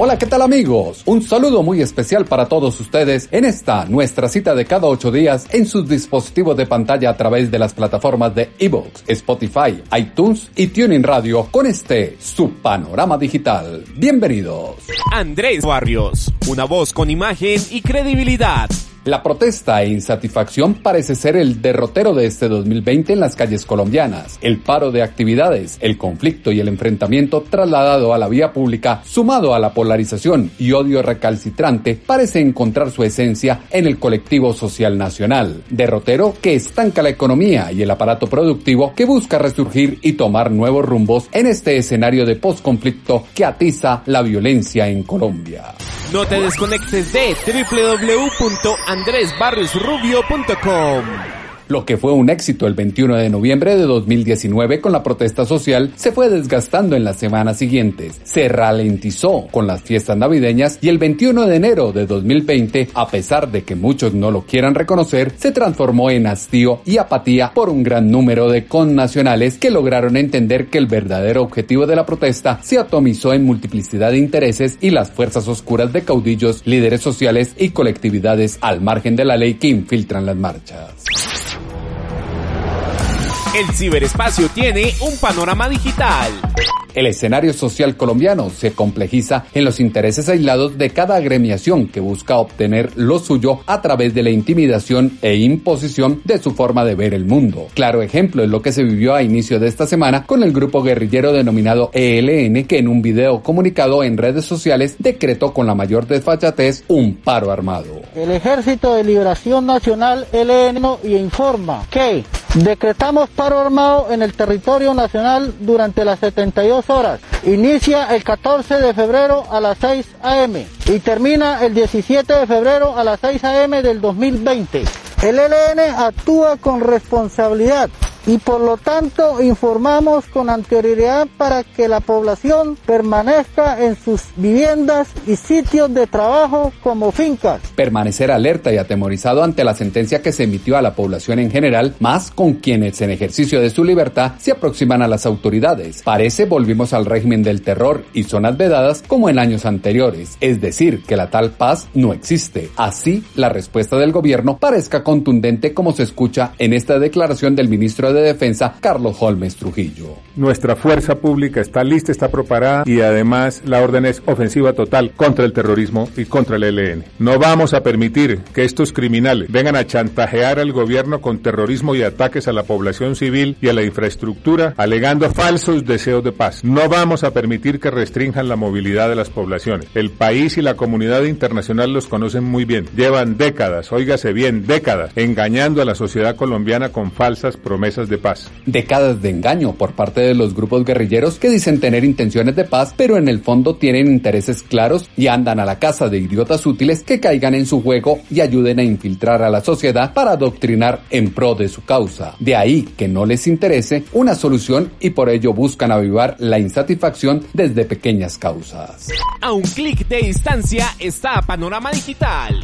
Hola, ¿qué tal amigos? Un saludo muy especial para todos ustedes en esta nuestra cita de cada ocho días en sus dispositivos de pantalla a través de las plataformas de Evox, Spotify, iTunes y Tuning Radio con este su panorama digital. Bienvenidos. Andrés Barrios, una voz con imagen y credibilidad. La protesta e insatisfacción parece ser el derrotero de este 2020 en las calles colombianas. El paro de actividades, el conflicto y el enfrentamiento trasladado a la vía pública, sumado a la polarización y odio recalcitrante, parece encontrar su esencia en el colectivo social nacional. Derrotero que estanca la economía y el aparato productivo que busca resurgir y tomar nuevos rumbos en este escenario de posconflicto que atiza la violencia en Colombia. No te desconectes de www.andresbarriosrubio.com. Lo que fue un éxito el 21 de noviembre de 2019 con la protesta social se fue desgastando en las semanas siguientes. Se ralentizó con las fiestas navideñas y el 21 de enero de 2020, a pesar de que muchos no lo quieran reconocer, se transformó en hastío y apatía por un gran número de connacionales que lograron entender que el verdadero objetivo de la protesta se atomizó en multiplicidad de intereses y las fuerzas oscuras de caudillos, líderes sociales y colectividades al margen de la ley que infiltran las marchas. El ciberespacio tiene un panorama digital. El escenario social colombiano se complejiza en los intereses aislados de cada agremiación que busca obtener lo suyo a través de la intimidación e imposición de su forma de ver el mundo. Claro ejemplo es lo que se vivió a inicio de esta semana con el grupo guerrillero denominado ELN que en un video comunicado en redes sociales decretó con la mayor desfachatez un paro armado. El Ejército de Liberación Nacional ELN y informa que Decretamos paro armado en el territorio nacional durante las 72 horas. Inicia el 14 de febrero a las 6 a.m. y termina el 17 de febrero a las 6 a.m. del 2020. El ELN actúa con responsabilidad y por lo tanto informamos con anterioridad para que la población permanezca en sus viviendas y sitios de trabajo como fincas. Permanecer alerta y atemorizado ante la sentencia que se emitió a la población en general, más con quienes en ejercicio de su libertad se aproximan a las autoridades. Parece volvimos al régimen del terror y zonas vedadas como en años anteriores, es decir, que la tal paz no existe. Así, la respuesta del gobierno parezca contundente como se escucha en esta declaración del ministro de de Defensa, Carlos Holmes Trujillo. Nuestra fuerza pública está lista, está preparada y además la orden es ofensiva total contra el terrorismo y contra el ELN. No vamos a permitir que estos criminales vengan a chantajear al gobierno con terrorismo y ataques a la población civil y a la infraestructura, alegando falsos deseos de paz. No vamos a permitir que restrinjan la movilidad de las poblaciones. El país y la comunidad internacional los conocen muy bien. Llevan décadas, óigase bien, décadas, engañando a la sociedad colombiana con falsas promesas de paz. Décadas de engaño por parte de los grupos guerrilleros que dicen tener intenciones de paz, pero en el fondo tienen intereses claros y andan a la casa de idiotas útiles que caigan en su juego y ayuden a infiltrar a la sociedad para adoctrinar en pro de su causa. De ahí que no les interese una solución y por ello buscan avivar la insatisfacción desde pequeñas causas. A un clic de distancia está Panorama Digital.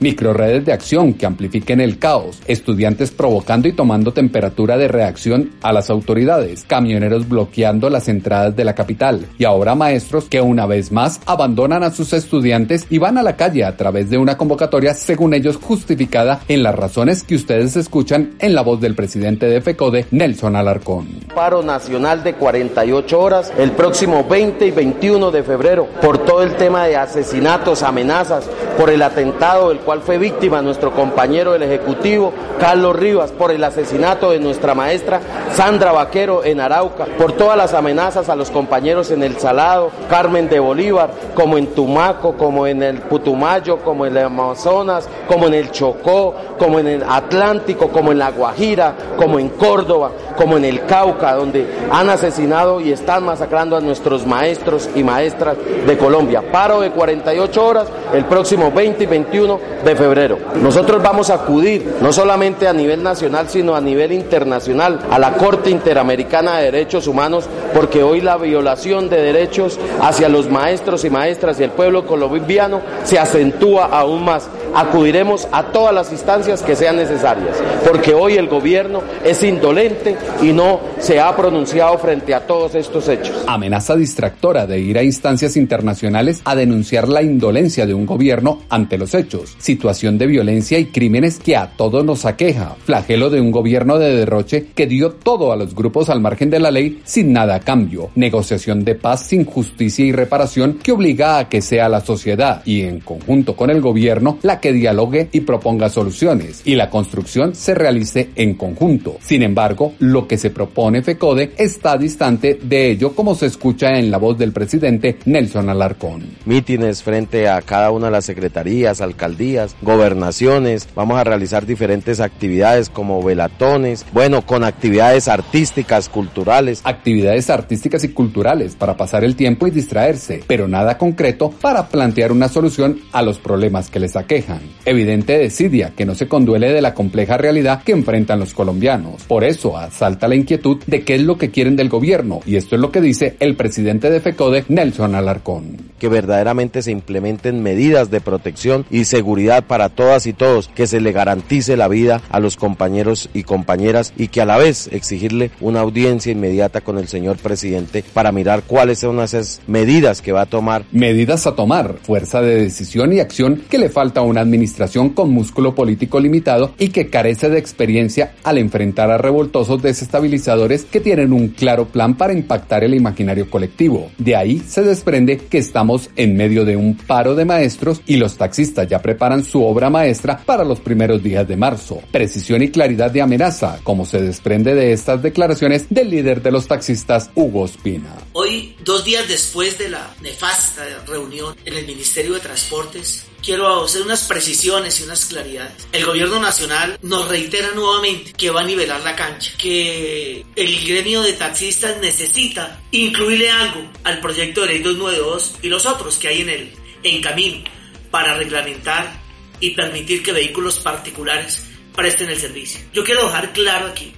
Microredes de acción que amplifiquen el caos, estudiantes provocando y tomando temperatura de reacción a las autoridades, camioneros bloqueando las entradas de la capital y ahora maestros que una vez más abandonan a sus estudiantes y van a la calle a través de una convocatoria según ellos justificada en las razones que ustedes escuchan en la voz del presidente de FECODE, Nelson Alarcón. Paro nacional de 48 horas el próximo 20 y 21 de febrero por todo el tema de asesinatos, amenazas, por el atentado del cual fue víctima nuestro compañero del Ejecutivo, Carlos Rivas, por el asesinato de nuestra maestra Sandra Vaquero en Arauca, por todas las amenazas a los compañeros en El Salado, Carmen de Bolívar, como en Tumaco, como en el Putumayo, como en el Amazonas, como en el Chocó, como en el Atlántico, como en La Guajira, como en Córdoba. como en el Cauca, donde han asesinado y están masacrando a nuestros maestros y maestras de Colombia. Paro de 48 horas el próximo 20 y 21 de febrero. Nosotros vamos a acudir no solamente a nivel nacional, sino a nivel internacional, a la Corte Interamericana de Derechos Humanos, porque hoy la violación de derechos hacia los maestros y maestras y el pueblo colombiano se acentúa aún más. Acudiremos a todas las instancias que sean necesarias, porque hoy el gobierno es indolente y no se ha pronunciado frente a todos estos hechos. Amenaza distractora de ir a instancias internacionales a denunciar la indolencia de un gobierno ante los hechos, situación de violencia y crímenes que a todos nos aqueja, flagelo de un gobierno de derroche que dio todo a los grupos al margen de la ley sin nada a cambio, negociación de paz sin justicia y reparación que obliga a que sea la sociedad y en conjunto con el gobierno la que dialogue y proponga soluciones y la construcción se realice en conjunto. Sin embargo, lo que se propone FECODE está distante de ello como se escucha en la voz del presidente Nelson Alarcón. Mítines frente a cada una de las secretarías, alcaldías, gobernaciones. Vamos a realizar diferentes actividades como velatones, bueno, con actividades artísticas, culturales. Actividades artísticas y culturales para pasar el tiempo y distraerse, pero nada concreto para plantear una solución a los problemas que les aquejan. Evidente desidia que no se conduele de la compleja realidad que enfrentan los colombianos. Por eso asalta la inquietud de qué es lo que quieren del gobierno y esto es lo que dice el presidente de FECODE, Nelson Alarcón. Que verdaderamente se implementen medidas de protección y seguridad para todas y todos, que se le garantice la vida a los compañeros y compañeras y que a la vez exigirle una audiencia inmediata con el señor presidente para mirar cuáles son esas medidas que va a tomar. Medidas a tomar, fuerza de decisión y acción que le falta a una administración con músculo político limitado y que carece de experiencia al enfrentar a revoltosos desestabilizadores que tienen un claro plan para impactar el imaginario colectivo. De ahí se desprende que estamos en medio de un paro de maestros y los taxistas ya preparan su obra maestra para los primeros días de marzo. Precisión y claridad de amenaza, como se desprende de estas declaraciones del líder de los taxistas, Hugo Espina. Hoy, dos días después de la nefasta reunión en el Ministerio de Transportes, quiero hacer unas precisiones y unas claridades. El gobierno nacional nos reitera nuevamente que va a nivelar la cancha, que el gremio de taxistas necesita incluirle algo al proyecto de ley 292 y los otros que hay en el en camino para reglamentar y permitir que vehículos particulares presten el servicio. Yo quiero dejar claro aquí,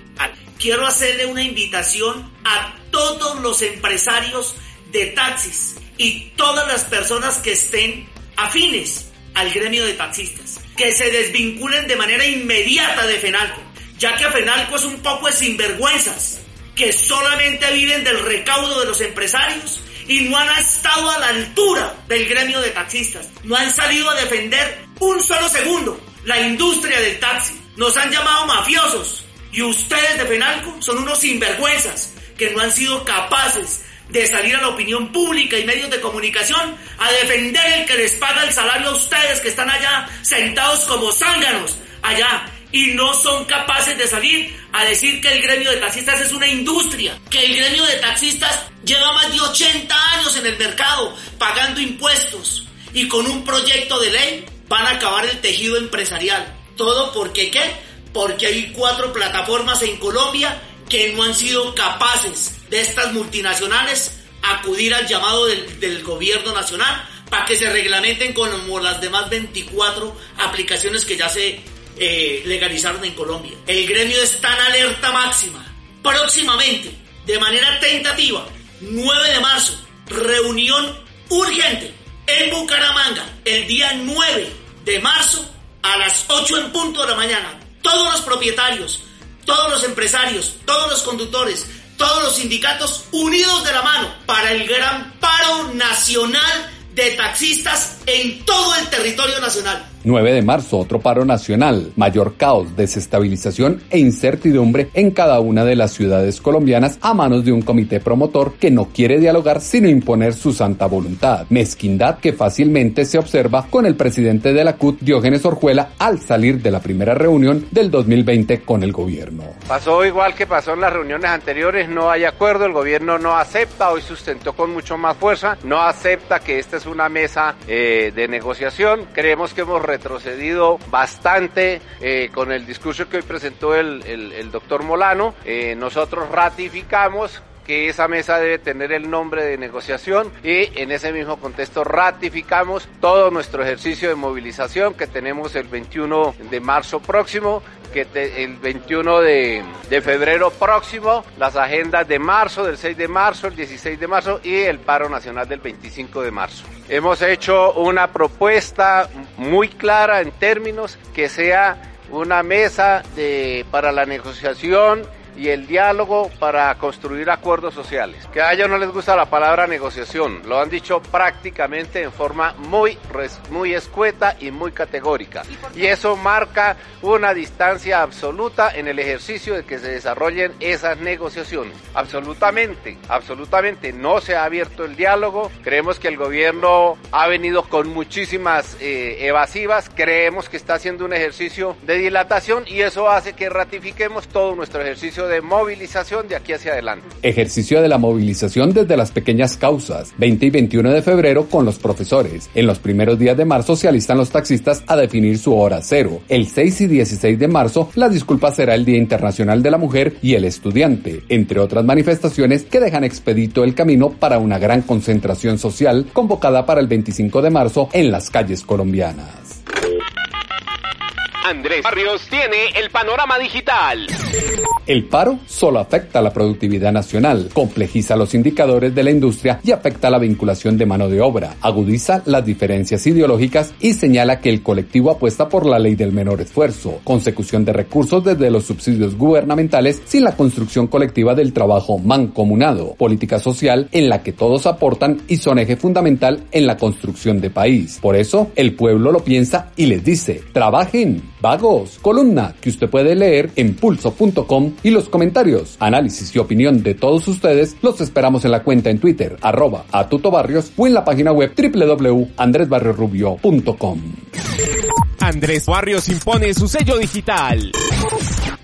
quiero hacerle una invitación a todos los empresarios de taxis y todas las personas que estén afines al gremio de taxistas, que se desvinculen de manera inmediata de FENALCO, ya que FENALCO es un poco de sinvergüenzas, que solamente viven del recaudo de los empresarios y no han estado a la altura del gremio de taxistas, no han salido a defender un solo segundo. La industria del taxi, nos han llamado mafiosos. Y ustedes de FENALCO son unos sinvergüenzas que no han sido capaces de salir a la opinión pública y medios de comunicación a defender el que les paga el salario a ustedes que están allá sentados como zánganos allá y no son capaces de salir a decir que el gremio de taxistas es una industria, que el gremio de taxistas lleva más de 80 años en el mercado pagando impuestos y con un proyecto de ley van a acabar el tejido empresarial. ¿Todo porque qué? Porque hay cuatro plataformas en Colombia que no han sido capaces de estas multinacionales acudir al llamado del, gobierno nacional para que se reglamenten como las demás 24 aplicaciones que ya se eh, legalizaron en Colombia. El gremio está en alerta máxima. Próximamente, de manera tentativa, 9 de marzo, reunión urgente en Bucaramanga, el día 9 de marzo a las 8 en punto de la mañana. Todos los propietarios, todos los empresarios, todos los conductores, todos los sindicatos unidos de la mano para el gran paro nacional de taxistas en todo el territorio nacional. 9 de marzo, otro paro nacional, mayor caos, desestabilización e incertidumbre en cada una de las ciudades colombianas a manos de un comité promotor que no quiere dialogar sino imponer su santa voluntad. Mezquindad que fácilmente se observa con el presidente de la CUT, Diógenes Orjuela, al salir de la primera reunión del 2020 con el gobierno. Pasó igual que pasó en las reuniones anteriores, no hay acuerdo, el gobierno no acepta, hoy sustentó con mucho más fuerza, no acepta que esta es una mesa eh, de negociación, creemos que hemos retrocedido bastante eh, con el discurso que hoy presentó el, el, doctor Molano. Eh, nosotros ratificamos que esa mesa debe tener el nombre de negociación y en ese mismo contexto ratificamos todo nuestro ejercicio de movilización que tenemos el 21 de marzo próximo que el 21 de, febrero próximo, las agendas de marzo, del 6 de marzo, el 16 de marzo y el paro nacional del 25 de marzo. Hemos hecho una propuesta muy clara en términos que sea una mesa para la negociación y el diálogo para construir acuerdos sociales. Que a ellos no les gusta la palabra negociación, lo han dicho prácticamente en forma muy, muy escueta y muy categórica. Y eso marca una distancia absoluta en el ejercicio de que se desarrollen esas negociaciones. Absolutamente, absolutamente no se ha abierto el diálogo. Creemos que el gobierno ha venido con muchísimas eh, evasivas. Creemos que está haciendo un ejercicio de dilatación y eso hace que ratifiquemos todo nuestro ejercicio de movilización de aquí hacia adelante. Ejercicio de la movilización desde las pequeñas causas, 20 y 21 de febrero con los profesores. En los primeros días de marzo se alistan los taxistas a definir su hora cero. El 6 y 16 de marzo la disculpa será el Día Internacional de la Mujer y el Estudiante, entre otras manifestaciones que dejan expedito el camino para una gran concentración social convocada para el 25 de marzo en las calles colombianas. Andrés Barrios tiene el panorama digital. El paro solo afecta la productividad nacional, complejiza los indicadores de la industria y afecta la vinculación de mano de obra, agudiza las diferencias ideológicas y señala que el colectivo apuesta por la ley del menor esfuerzo, consecución de recursos desde los subsidios gubernamentales sin la construcción colectiva del trabajo mancomunado, política social en la que todos aportan y son eje fundamental en la construcción de país. Por eso, el pueblo lo piensa y les dice, trabajen, vagos, columna que usted puede leer en pulso.com y los comentarios, análisis y opinión de todos ustedes los esperamos en la cuenta en Twitter, arroba a o en la página web www.andresbarriorubio.com. Andrés Barrios impone su sello digital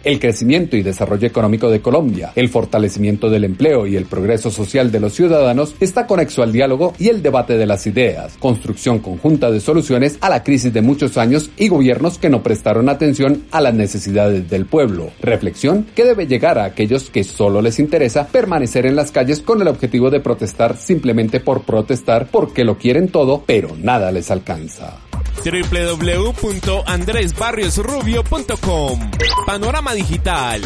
el crecimiento y desarrollo económico de Colombia, el fortalecimiento del empleo y el progreso social de los ciudadanos está conexo al diálogo y el debate de las ideas, construcción conjunta de soluciones a la crisis de muchos años y gobiernos que no prestaron atención a las necesidades del pueblo, reflexión que debe llegar a aquellos que solo les interesa permanecer en las calles con el objetivo de protestar simplemente por protestar porque lo quieren todo, pero nada les alcanza www.andresbarriosrubio.com Panorama Digital.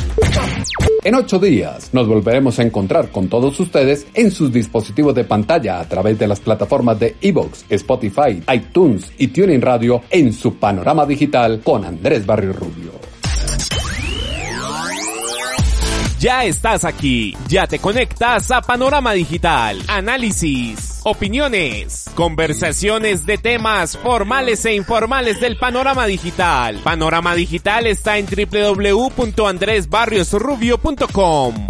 En ocho días nos volveremos a encontrar con todos ustedes en sus dispositivos de pantalla a través de las plataformas de Evox, Spotify, iTunes y Tuning Radio en su Panorama Digital con Andrés Barrio Rubio. Ya estás aquí, ya te conectas a Panorama Digital, análisis, opiniones, conversaciones de temas formales e informales del panorama digital. Panorama Digital está en www.andresbarriosrubio.com.